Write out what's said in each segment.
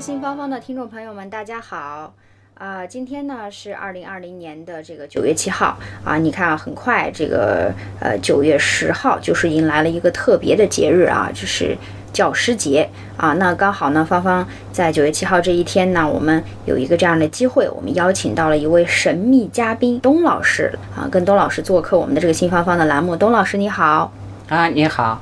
新芳芳的听众朋友们，大家好。啊、今天呢是二零二零年的这个九月七号啊，你看啊，很快这个呃九月十号就是迎来了一个特别的节日啊，就是教师节啊。那刚好呢，芳芳在九月七号这一天呢，我们有一个这样的机会，我们邀请到了一位神秘嘉宾东老师啊，跟东老师做客我们的这个新芳芳的栏目。东老师你好。啊，你好，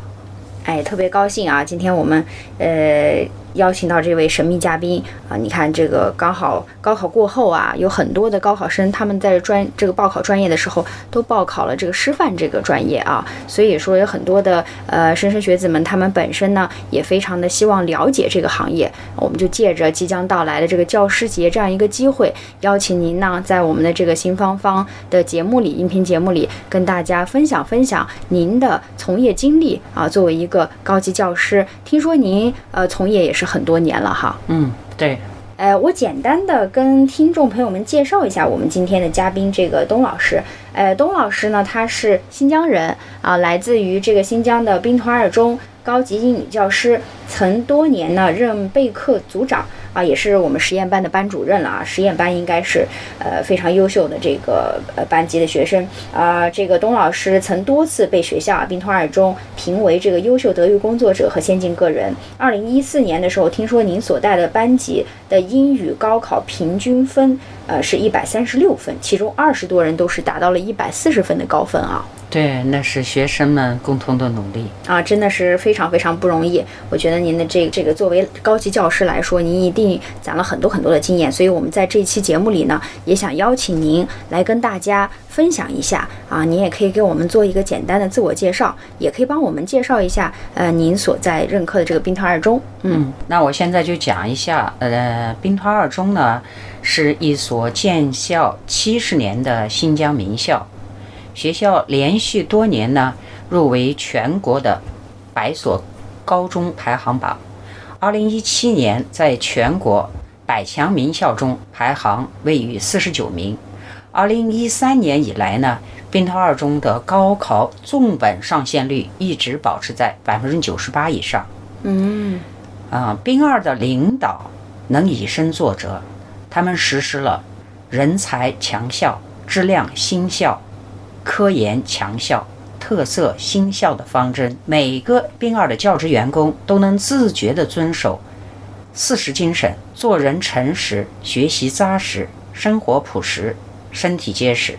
哎，特别高兴啊！今天我们呃邀请到这位神秘嘉宾啊，你看这个刚好高考过后啊，有很多的高考生他们在专这个报考专业的时候都报考了这个师范这个专业啊，所以说有很多的呃莘莘学子们，他们本身呢也非常的希望了解这个行业，我们就借着即将到来的这个教师节这样一个机会，邀请您呢在我们的这个新芳芳的节目里，音频节目里跟大家分享分享您的从业经历啊。作为一个高级教师，听说您呃从业也是很多年了哈。嗯，对，呃，我简单的跟听众朋友们介绍一下我们今天的嘉宾，这个东老师。呃，东老师呢，他是新疆人啊，来自于这个新疆的兵团二中高级英语教师，曾多年呢任备课组长啊，也是我们实验班的班主任了啊。实验班应该是呃非常优秀的这个呃班级的学生啊。这个董老师曾多次被学校啊兵团二中评为这个优秀德育工作者和先进个人。二零一四年的时候，听说您所带的班级的英语高考平均分呃是一百三十六分，其中二十多人都是达到了一百四十分的高分啊。对，那是学生们共同的努力。啊，真的是非常非常不容易。我觉得您的这这个作为高级教师来说，您一定攒了很多很多的经验。所以我们在这一期节目里呢，也想邀请您来跟大家分享一下啊。您也可以给我们做一个简单的自我介绍，也可以帮我们介绍一下呃您所在任课的这个兵团二中。嗯嗯，那我现在就讲一下，呃，兵团二中呢是一所建校七十年的新疆名校，学校连续多年呢入围全国的百所高中排行榜。二零一七年在全国百强名校中排行位于四十九名。二零一三年以来呢，兵团二中的高考重本上线率一直保持在百分之九十八以上。嗯啊，兵二的领导能以身作则，他们实施了人才强校、质量新校、科研强校、特色新校的方针。每个兵二的教职员工都能自觉地遵守四时精神，做人诚实，学习扎实，生活朴实，身体结实。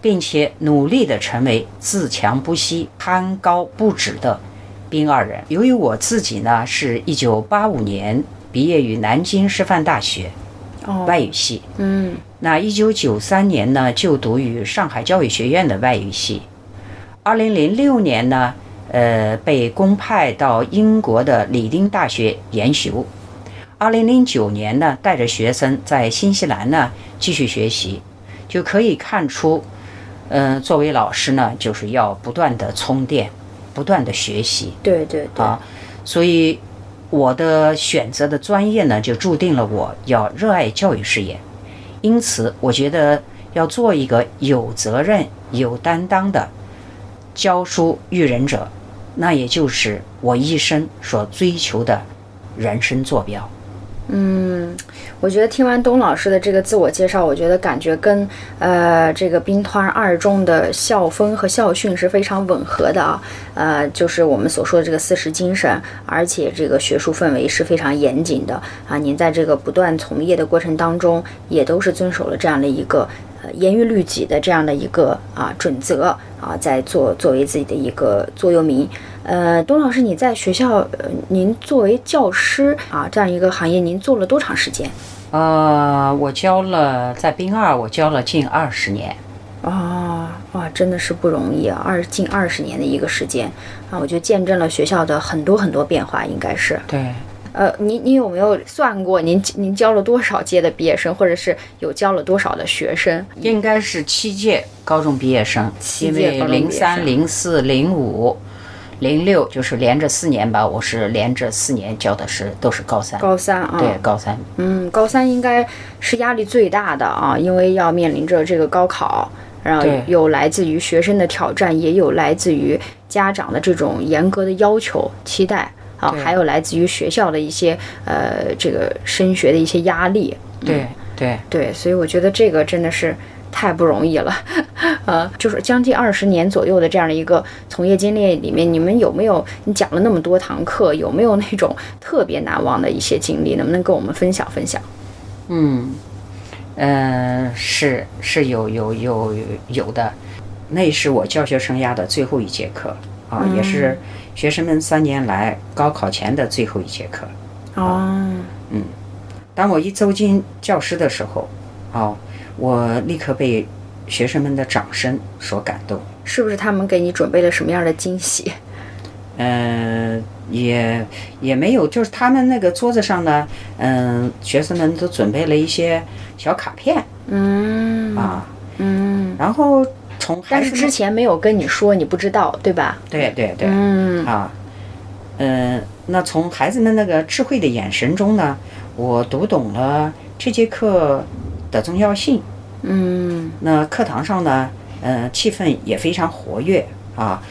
并且努力地成为自强不息、攀高不止的兵二人。由于我自己呢，是一九八五年毕业于南京师范大学哦外语系，嗯那一九九三年呢，就读于上海教育学院的外语系。二零零六年呢，呃，被公派到英国的里丁大学研修。二零零九年呢，带着学生在新西兰呢继续学习，就可以看出，嗯、作为老师呢，就是要不断的充电，不断的学习。对对对啊，所以我的选择的专业呢，就注定了我要热爱教育事业。因此，我觉得要做一个有责任、有担当的教书育人者，那也就是我一生所追求的人生坐标。嗯，我觉得听完东老师的这个自我介绍，我觉得感觉跟呃这个兵团二中的校风和校训是非常吻合的啊。呃，就是我们所说的这个四十精神，而且这个学术氛围是非常严谨的啊。您在这个不断从业的过程当中，也都是遵守了这样的一个严于律己的这样的一个啊准则啊，在做作为自己的一个座右铭。呃，董老师，你在学校，呃，您作为教师啊，这样一个行业，您做了多长时间？呃，我教了在兵二，我教了近二十年。哦，哇，真的是不容易啊，二近二十年的一个时间啊，我就见证了学校的很多很多变化，应该是。对，呃，您您有没有算过您您教了多少届的毕业生，或者是有教了多少的学生？应该是七届高中毕业生，七届零三、零四、零五、零六就是连着四年吧，我是连着四年教的是都是高三，高三啊，对高三，嗯，高三应该是压力最大的啊，因为要面临着这个高考，然后有来自于学生的挑战，也有来自于家长的这种严格的要求、期待啊，还有来自于学校的一些呃这个升学的一些压力。对对。对，所以我觉得这个真的是太不容易了，呃，就是将近二十年左右的这样的一个从业经历里面，你们有没有你讲了那么多堂课，有没有那种特别难忘的一些经历？能不能跟我们分享分享？嗯，呃，是是有有有有的，那是我教学生涯的最后一节课啊，也是学生们三年来高考前的最后一节课。哦，嗯当我一走进教室的时候，哦，我立刻被学生们的掌声所感动。是不是他们给你准备了什么样的惊喜？呃，也也没有，就是他们那个桌子上呢，嗯、学生们都准备了一些小卡片嗯啊，嗯，然后从但是之前没有跟你说，你不知道，对吧？对对对、嗯啊，嗯，那从孩子们那个智慧的眼神中呢，我读懂了这节课的重要性。嗯那课堂上呢，呃，气氛也非常活跃啊。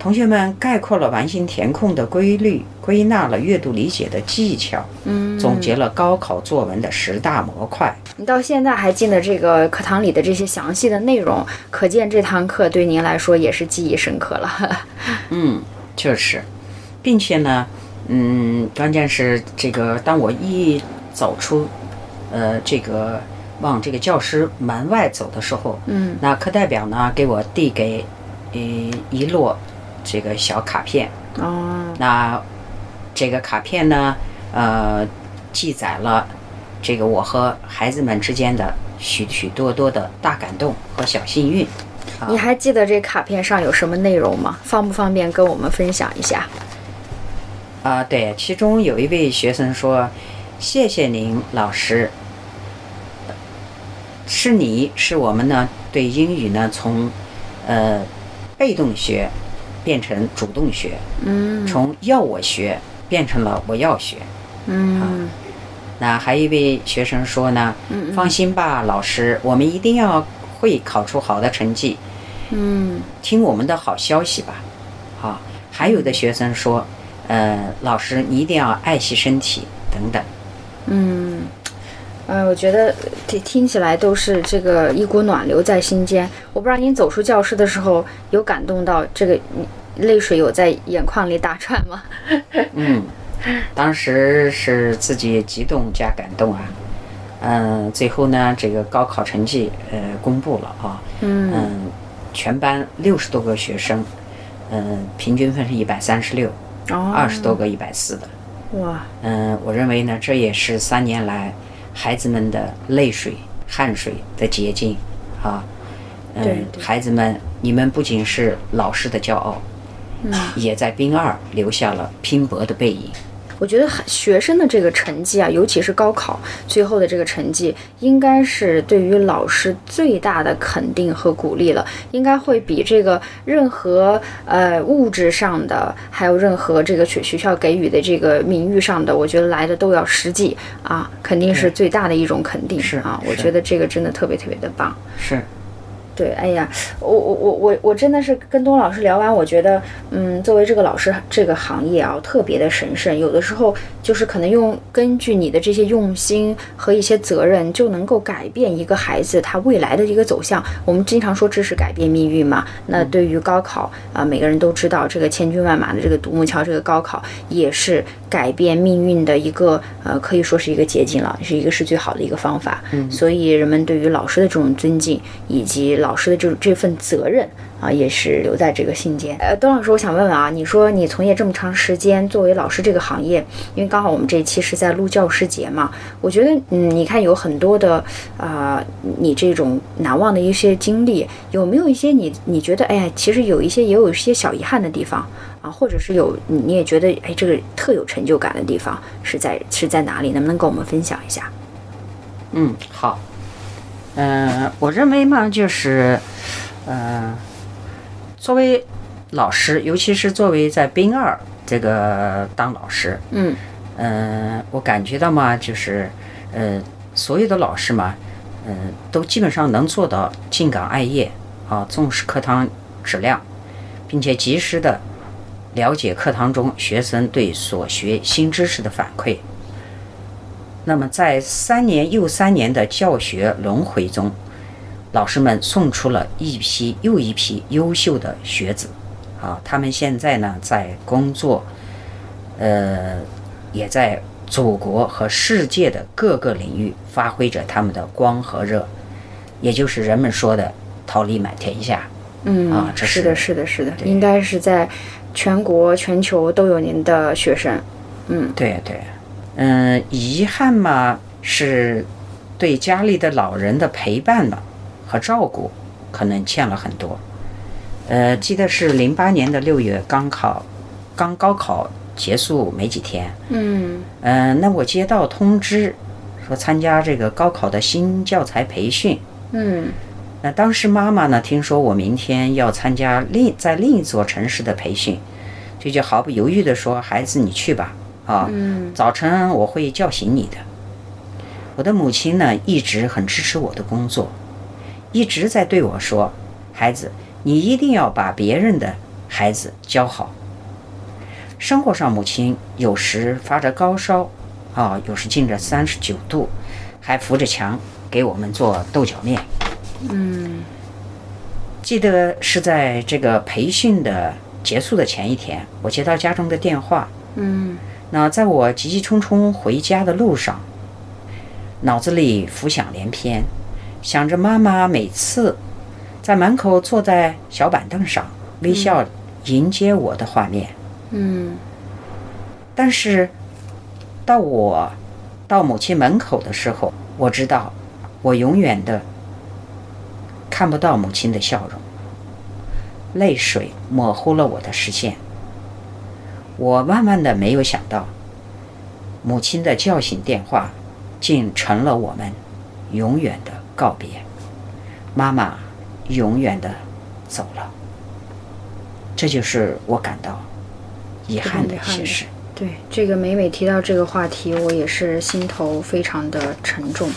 同学们概括了完形填空的规律，归纳了阅读理解的技巧，嗯，总结了高考作文的十大模块。你到现在还记得这个课堂里的这些详细的内容，可见这堂课对您来说也是记忆深刻了。嗯，确实，并且呢，嗯，关键是这个，当我一走出，呃，这个往这个教室门外走的时候，嗯那课代表呢给我递给，呃，一摞这个小卡片。哦，那这个卡片呢，呃，记载了这个我和孩子们之间的许许多多的大感动和小幸运。你还记得这卡片上有什么内容吗？方不方便跟我们分享一下？啊、对，其中有一位学生说：“谢谢您，老师。是你是我们呢对英语呢从呃被动学变成主动学，嗯从要我学变成了我要学。嗯那还有一位学生说呢，嗯放心吧，老师，我们一定要会考出好的成绩，嗯听我们的好消息吧。好，还有的学生说，呃，老师你一定要爱惜身体等等。嗯，呃，我觉得听听起来都是这个一股暖流在心间。我不知道您走出教室的时候有感动到这个泪水有在眼眶里打转吗？嗯，当时是自己激动加感动啊。嗯、最后呢，这个高考成绩呃公布了啊。嗯嗯，全班六十多个学生，嗯，平均分是一百三十六，哦，二十多个一百四的。哇，嗯，我认为呢，这也是三年来孩子们的泪水、汗水的结晶啊。嗯，对对孩子们，你们不仅是老师的骄傲，嗯也在兵二留下了拼搏的背影。我觉得学生的这个成绩啊，尤其是高考最后的这个成绩，应该是对于老师最大的肯定和鼓励了，应该会比这个任何呃物质上的，还有任何这个学学校给予的这个名誉上的，我觉得来的都要实际啊，肯定是最大的一种肯定是啊，我觉得这个真的特别特别的棒。是，对，哎呀，我我我我我真的是跟东老师聊完，我觉得，嗯，作为这个老师这个行业啊，特别的神圣。有的时候就是可能用根据你的这些用心和一些责任，就能够改变一个孩子他未来的一个走向。我们经常说知识改变命运嘛。那对于高考啊、每个人都知道，这个千军万马的这个独木桥，这个高考也是改变命运的一个呃，可以说是一个捷径了，是一个是最好的一个方法。嗯，所以人们对于老师的这种尊敬，以及老老师的这这份责任啊，也是留在这个信间。呃，董老师，我想问问啊，你说你从业这么长时间，作为老师这个行业，因为刚好我们这一期是在录教师节嘛，我觉得嗯，你看有很多的啊、你这种难忘的一些经历，有没有一些你你觉得哎呀，其实有一些也有一些小遗憾的地方啊，或者是有你你也觉得哎这个特有成就感的地方是在是在哪里？能不能跟我们分享一下？嗯，好。嗯、我认为嘛，就是，嗯、作为老师，尤其是作为在兵二这个当老师，嗯嗯、我感觉到嘛，就是，呃，所有的老师嘛，嗯、都基本上能做到敬岗爱业啊，重视课堂质量，并且及时的了解课堂中学生对所学新知识的反馈。那么，在三年又三年的教学轮回中，老师们送出了一批又一批优秀的学子，啊，他们现在呢在工作，呃，也在祖国和世界的各个领域发挥着他们的光和热，也就是人们说的“桃李满天下”。嗯啊这是的，是是的，是的，应该是在全国、全球都有您的学生。嗯对对，嗯，遗憾嘛是对家里的老人的陪伴嘛和照顾，可能欠了很多。呃，记得是零八年的六月刚考，刚高考结束没几天，嗯嗯、那我接到通知说参加这个高考的新教材培训。嗯那当时妈妈呢，听说我明天要参加另在另一座城市的培训，这就毫不犹豫地说：“孩子，你去吧，啊，嗯早晨我会叫醒你的。”我的母亲呢，一直很支持我的工作，一直在对我说：“孩子，你一定要把别人的孩子教好。”生活上，母亲有时发着高烧，啊，有时近着三十九度，还扶着墙给我们做豆角面。嗯记得是在这个培训的结束的前一天，我接到家中的电话。嗯那在我急急匆匆回家的路上，脑子里浮想联翩，想着妈妈每次在门口坐在小板凳上微笑迎接我的画面。嗯但是，到我到母亲门口的时候，我知道我永远的看不到母亲的笑容，泪水模糊了我的视线。我万万的没有想到，母亲的叫醒电话，竟成了我们永远的告别。妈妈永远的走了，这就是我感到遗憾的一些事。对，这个每每提到这个话题，我也是心头非常的沉重。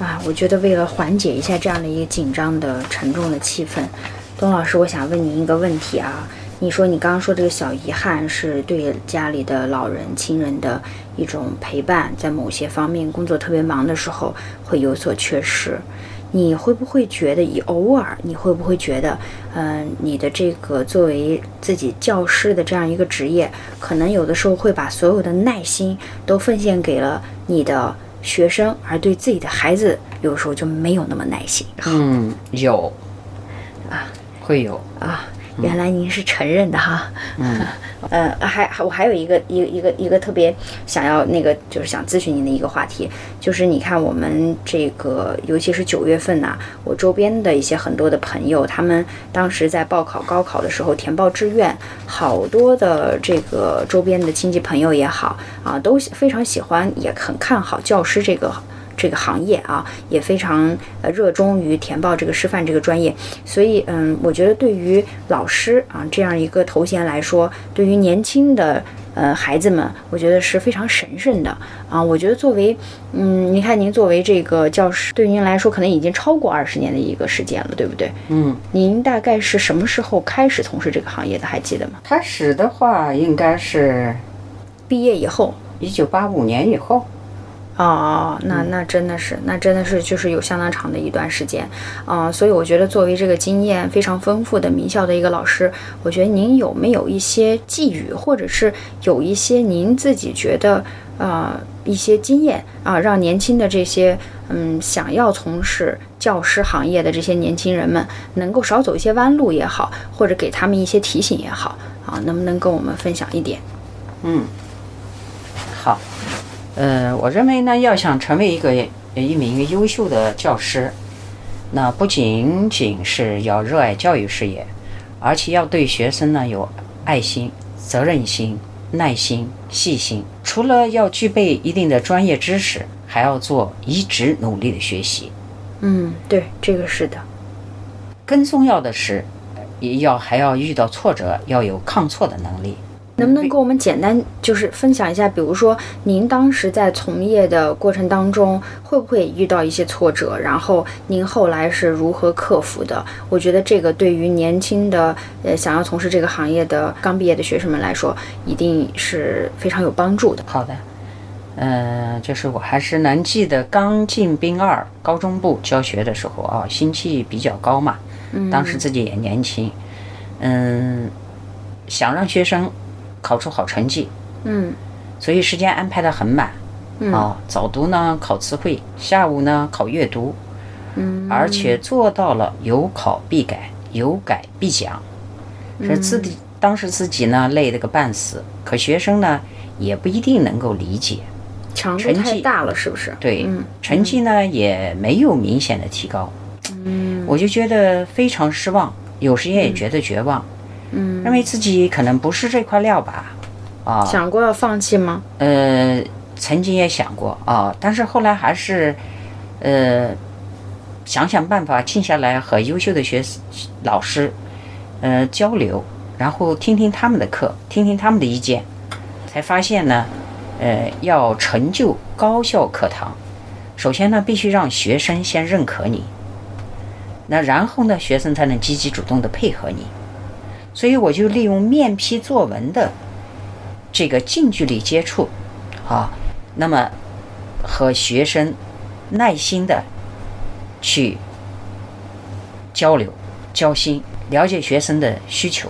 啊，我觉得为了缓解一下这样的一个紧张的、沉重的气氛，东老师，我想问您一个问题啊。你说你刚刚说这个小遗憾是对家里的老人、亲人的一种陪伴，在某些方面工作特别忙的时候会有所缺失。你会不会觉得，以偶尔你会不会觉得，嗯、你的这个作为自己教师的这样一个职业，可能有的时候会把所有的耐心都奉献给了你的学生，而对自己的孩子，有时候就没有那么耐心嗯，有啊，会有。啊。原来您是承认的哈，嗯，呃，还还我还有一个一个一个一个特别想要那个就是想咨询您的一个话题，就是你看我们这个尤其是九月份呐、我周边的一些很多的朋友，他们当时在报考高考的时候填报志愿，好多的这个周边的亲戚朋友也好啊，都非常喜欢，也很看好教师这个。这个行业啊，也非常呃热衷于填报这个师范这个专业，所以嗯，我觉得对于老师啊这样一个头衔来说，对于年轻的呃孩子们，我觉得是非常神圣的啊。我觉得作为嗯，您看您作为这个教师，对您来说可能已经超过二十年的一个时间了，对不对？嗯，您大概是什么时候开始从事这个行业的？还记得吗？开始的话应该是毕业以后。一九八五年以后。哦，那那真的是，那真的是就是有相当长的一段时间，啊、所以我觉得作为这个经验非常丰富的名校的一个老师，我觉得您有没有一些寄语，或者是有一些您自己觉得呃一些经验啊，让年轻的这些嗯想要从事教师行业的这些年轻人们能够少走一些弯路也好，或者给他们一些提醒也好啊，能不能跟我们分享一点？嗯，好，呃，我认为呢，要想成为一个一名优秀的教师，那不仅仅是要热爱教育事业，而且要对学生呢有爱心、责任心、耐心、细心。除了要具备一定的专业知识，还要做一直努力的学习。嗯，对，这个是的。更重要的是，也要还要遇到挫折，要有抗挫的能力。能不能给我们简单就是分享一下，比如说您当时在从业的过程当中，会不会遇到一些挫折？然后您后来是如何克服的？我觉得这个对于年轻的呃想要从事这个行业的刚毕业的学生们来说，一定是非常有帮助的。好的，嗯，就是我还是能记得刚进兵二高中部教学的时候啊，心气比较高嘛，当时自己也年轻，嗯，想让学生。考出好成绩，嗯，所以时间安排的很满，啊，早读呢考词汇，下午呢考阅读，嗯，而且做到了有考必改，有改必讲，是自己当时自己呢累得个半死，可学生呢也不一定能够理解，强度太大了是不是？对，成绩呢也没有明显的提高，嗯，我就觉得非常失望，有时间也觉得绝望。嗯，认为自己可能不是这块料吧，啊，想过要放弃吗？呃，曾经也想过啊，但是后来还是，呃，想想办法，静下来和优秀的学老师，呃，交流，然后听听他们的课，听听他们的意见，才发现呢，呃，要成就高效课堂，首先呢，必须让学生先认可你，那然后呢，学生才能积极主动的配合你。所以我就利用面批作文的这个近距离接触，啊，那么和学生耐心的去交流、交心，了解学生的需求，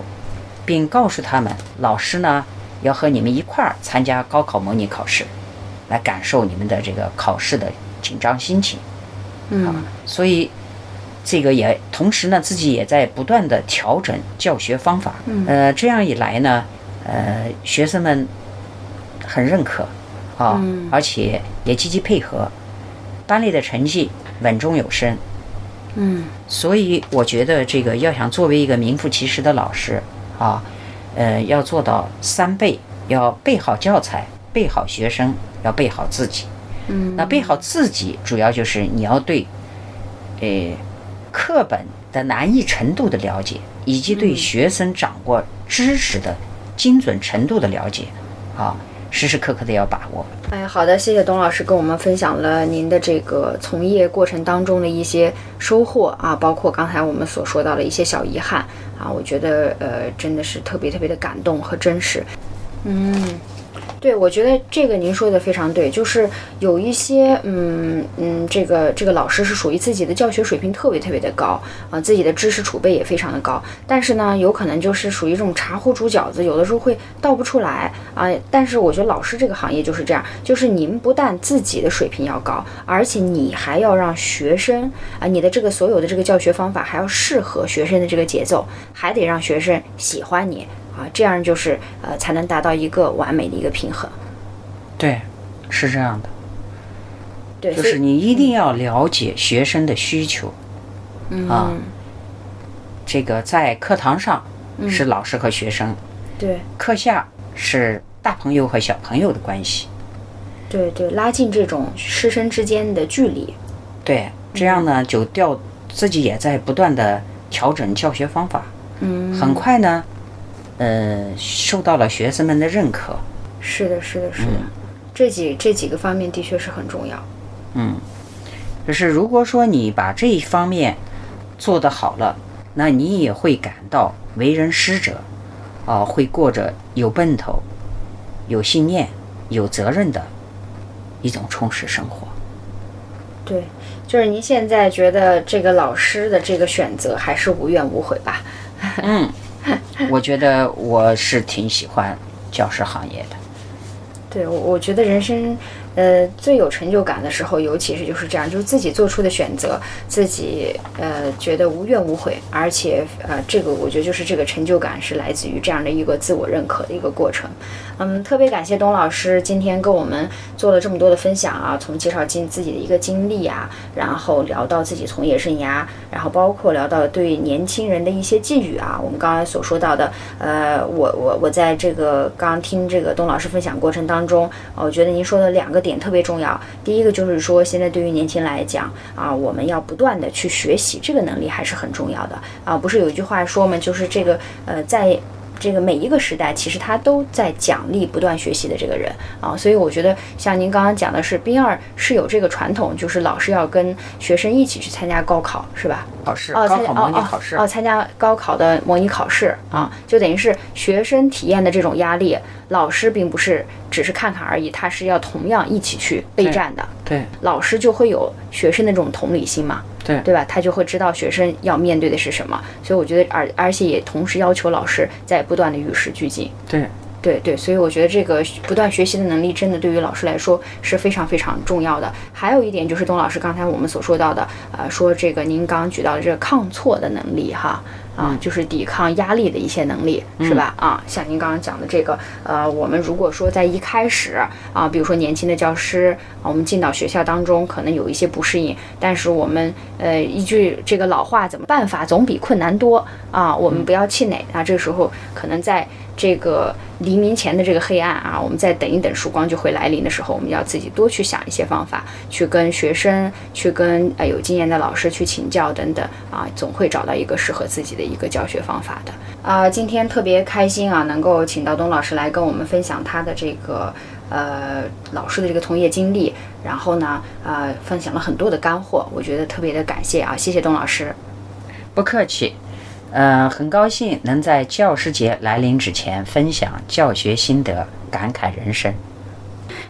并告诉他们，老师呢要和你们一块儿参加高考模拟考试，来感受你们的这个考试的紧张心情。嗯，所以。这个也同时呢，自己也在不断的调整教学方法。嗯，呃，这样一来呢，呃，学生们很认可，啊，而且也积极配合，班里的成绩稳中有升。嗯，所以我觉得这个要想作为一个名副其实的老师啊，呃，要做到三备：要备好教材，备好学生，要备好自己。嗯，那备好自己，主要就是你要对，呃。课本的难易程度的了解，以及对学生掌握知识的精准程度的了解，啊，时时刻刻的要把握。哎，好的，谢谢董老师跟我们分享了您的这个从业过程当中的一些收获啊，包括刚才我们所说到的一些小遗憾啊，我觉得呃真的是特别特别的感动和真实，嗯。对，我觉得这个您说的非常对，就是有一些，嗯嗯，这个这个老师是属于自己的教学水平特别特别的高啊，自己的知识储备也非常的高，但是呢，有可能就是属于这种茶壶煮饺子，有的时候会倒不出来啊。但是我觉得老师这个行业就是这样，就是您不但自己的水平要高，而且你还要让学生啊，你的这个所有的这个教学方法还要适合学生的这个节奏，还得让学生喜欢你。啊，这样就是呃，才能达到一个完美的一个平衡。对，是这样的。对，就是你一定要了解学生的需求。啊，这个在课堂上是老师和学生，对，课下是大朋友和小朋友的关系。对对，拉近这种师生之间的距离。对，这样呢，就调自己也在不断的调整教学方法。嗯，很快呢。呃，受到了学生们的认可。是的，是的，是的，这几这几个方面的确是很重要。嗯，就是如果说你把这一方面做得好了，那你也会感到为人师者，啊，会过着有奔头、有信念、有责任的一种充实生活。对，就是您现在觉得这个老师的这个选择还是无怨无悔吧？嗯。我觉得我是挺喜欢教师行业的。对，我我觉得人生，呃，最有成就感的时候，尤其是就是这样，就是自己做出的选择，自己呃觉得无怨无悔，而且呃，这个我觉得就是这个成就感是来自于这样的一个自我认可的一个过程。嗯，特别感谢东老师今天跟我们做了这么多的分享啊，从介绍经自己的一个经历啊，然后聊到自己从业生涯，然后包括聊到对年轻人的一些寄语啊，我们刚才所说到的，呃，我我我在这个刚听这个东老师分享过程当中，我觉得您说的两个点点特别重要。第一个就是说，现在对于年轻来讲啊，我们要不断的去学习，这个能力还是很重要的啊。不是有一句话说嘛？就是这个呃，在。这个每一个时代，其实他都在奖励不断学习的这个人啊，所以我觉得像您刚刚讲的是，兵二是有这个传统，就是老师要跟学生一起去参加高考，是吧？考试哦，参加模拟考试哦，参加高考的模拟考试啊，就等于是学生体验的这种压力，老师并不是只是看看而已，他是要同样一起去备战的。对，老师就会有学生的这种同理心嘛。对对吧？他就会知道学生要面对的是什么，所以我觉得，而而且也同时要求老师在不断的与时俱进。对对对，所以我觉得这个不断学习的能力，真的对于老师来说是非常非常重要的。还有一点就是董老师刚才我们所说到的，呃，说这个您刚刚举到的这个抗挫的能力，哈。啊，就是抵抗压力的一些能力，是吧？啊，像您刚刚讲的这个，呃，我们如果说在一开始啊，比如说年轻的教师啊，我们进到学校当中，可能有一些不适应，但是我们呃，一句这个老话，怎么办法总比困难多啊？我们不要气馁啊，这个时候可能在。这个黎明前的这个黑暗啊，我们再等一等，曙光就会来临的时候，我们要自己多去想一些方法，去跟学生，去跟呃有经验的老师去请教等等啊，总会找到一个适合自己的一个教学方法的啊。今天特别开心啊，能够请到东老师来跟我们分享他的这个呃老师的这个从业经历，然后呢呃分享了很多的干货，我觉得特别的感谢啊，谢谢东老师，不客气。嗯，很高兴能在教师节来临之前分享教学心得，感慨人生。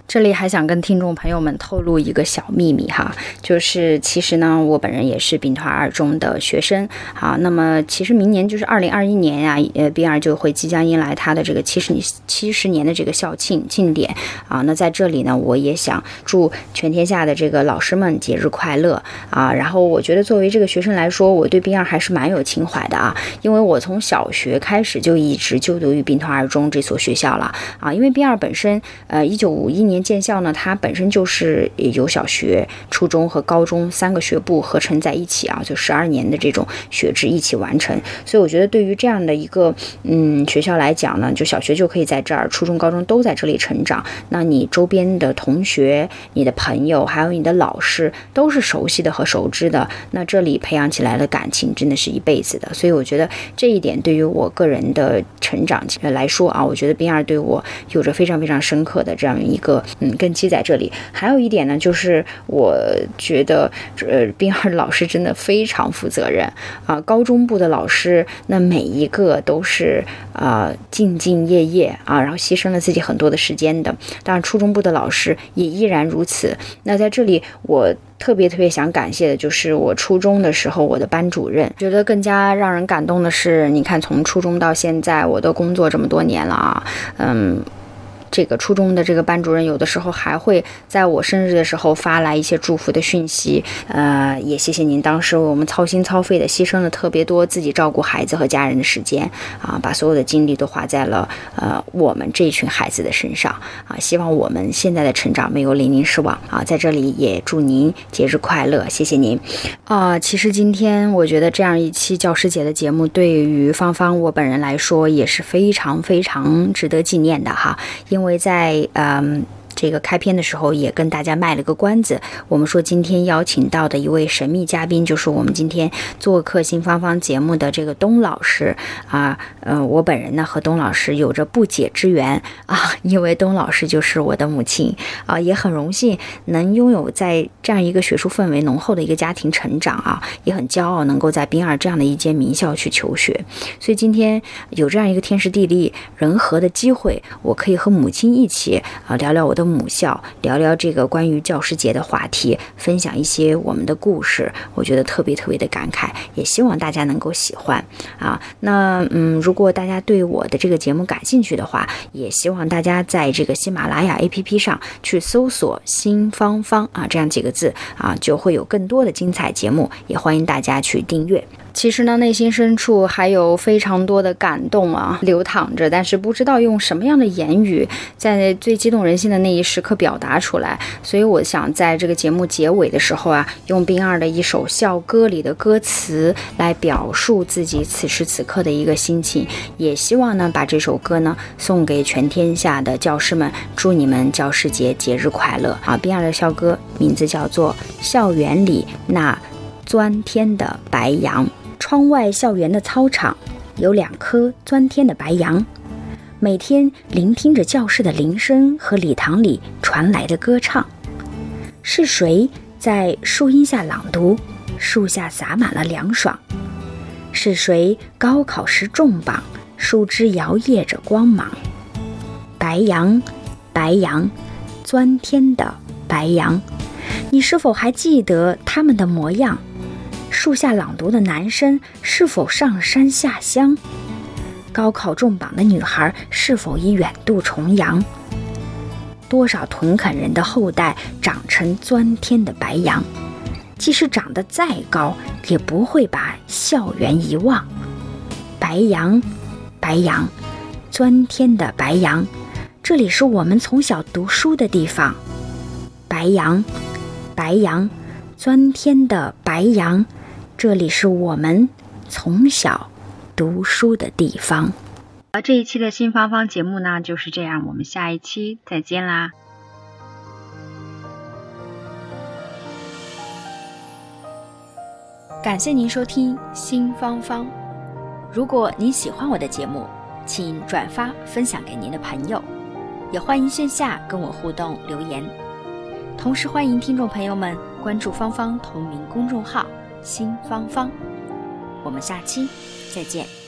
这里还想跟听众朋友们透露一个小秘密哈，就是其实呢，我本人也是兵团二中的学生啊。那么其实明年就是二零二一年呀，呃，兵二就会即将迎来他的这个七十七十年的这个校庆庆典啊。那在这里呢，我也想祝全天下的这个老师们节日快乐啊。然后我觉得作为这个学生来说，我对兵二还是蛮有情怀的啊，因为我从小学开始就一直就读于兵团二中这所学校了啊。因为兵二本身呃，一九五一年。建校呢，它本身就是有小学、初中和高中三个学部合成在一起啊，就十二年的这种学制一起完成。所以我觉得对于这样的一个嗯学校来讲呢，就小学就可以在这儿，初中、高中都在这里成长。那你周边的同学、你的朋友，还有你的老师，都是熟悉的和熟知的。那这里培养起来的感情，真的是一辈子的。所以我觉得这一点对于我个人的成长来说啊，我觉得冰二对我有着非常非常深刻的这样一个。嗯，根基在这里。还有一点呢，就是我觉得，呃，冰儿老师真的非常负责任啊。高中部的老师，那每一个都是啊兢兢业业啊，然后牺牲了自己很多的时间的。当然，初中部的老师也依然如此。那在这里，我特别特别想感谢的就是我初中的时候我的班主任。觉得更加让人感动的是，你看，从初中到现在，我都工作这么多年了啊，嗯。这个初中的这个班主任，有的时候还会在我生日的时候发来一些祝福的讯息。呃，也谢谢您当时为我们操心操肺的，牺牲了特别多自己照顾孩子和家人的时间啊，把所有的精力都花在了呃我们这群孩子的身上啊。希望我们现在的成长没有令您失望啊。在这里也祝您节日快乐，谢谢您啊。其实今天我觉得这样一期教师节的节目，对于芳芳我本人来说也是非常非常值得纪念的哈，因因为在嗯。这个开篇的时候也跟大家卖了个关子，我们说今天邀请到的一位神秘嘉宾，就是我们今天做客新芳芳节目的这个东老师啊，呃，我本人呢和东老师有着不解之缘啊，因为东老师就是我的母亲啊，也很荣幸能拥有在这样一个学术氛围浓厚的一个家庭成长啊，也很骄傲能够在宾尔这样的一间名校去求学，所以今天有这样一个天时地利人和的机会，我可以和母亲一起啊聊聊我的。母校，聊聊这个关于教师节的话题，分享一些我们的故事，我觉得特别特别的感慨，也希望大家能够喜欢啊。那嗯，如果大家对我的这个节目感兴趣的话，也希望大家在这个喜马拉雅 APP 上去搜索“新芳芳”啊这样几个字啊，就会有更多的精彩节目，也欢迎大家去订阅。其实呢，内心深处还有非常多的感动啊，流淌着，但是不知道用什么样的言语，在最激动人心的那一时刻表达出来。所以我想在这个节目结尾的时候啊，用冰二的一首校歌里的歌词来表述自己此时此刻的一个心情，也希望呢把这首歌呢送给全天下的教师们，祝你们教师节节日快乐啊！冰二的校歌名字叫做《校园里那钻天的白杨》。窗外校园的操场有两颗钻天的白杨，每天聆听着教室的铃声和礼堂里传来的歌唱。是谁在树荫下朗读？树下洒满了凉爽。是谁高考时重磅？树枝摇曳着光芒。白杨，白杨，钻天的白杨，你是否还记得他们的模样？树下朗读的男生是否上山下乡？高考中榜的女孩是否已远渡重洋？多少屯垦人的后代长成钻天的白杨，即使长得再高，也不会把校园遗忘。白杨，白杨，钻天的白杨，这里是我们从小读书的地方。白杨，白杨，钻天的白杨。这里是我们从小读书的地方。而这一期的新芳芳节目呢，就是这样。我们下一期再见啦！感谢您收听新芳芳。如果您喜欢我的节目，请转发分享给您的朋友，也欢迎线下跟我互动留言。同时，欢迎听众朋友们关注芳芳同名公众号。新芳芳，我们下期再见。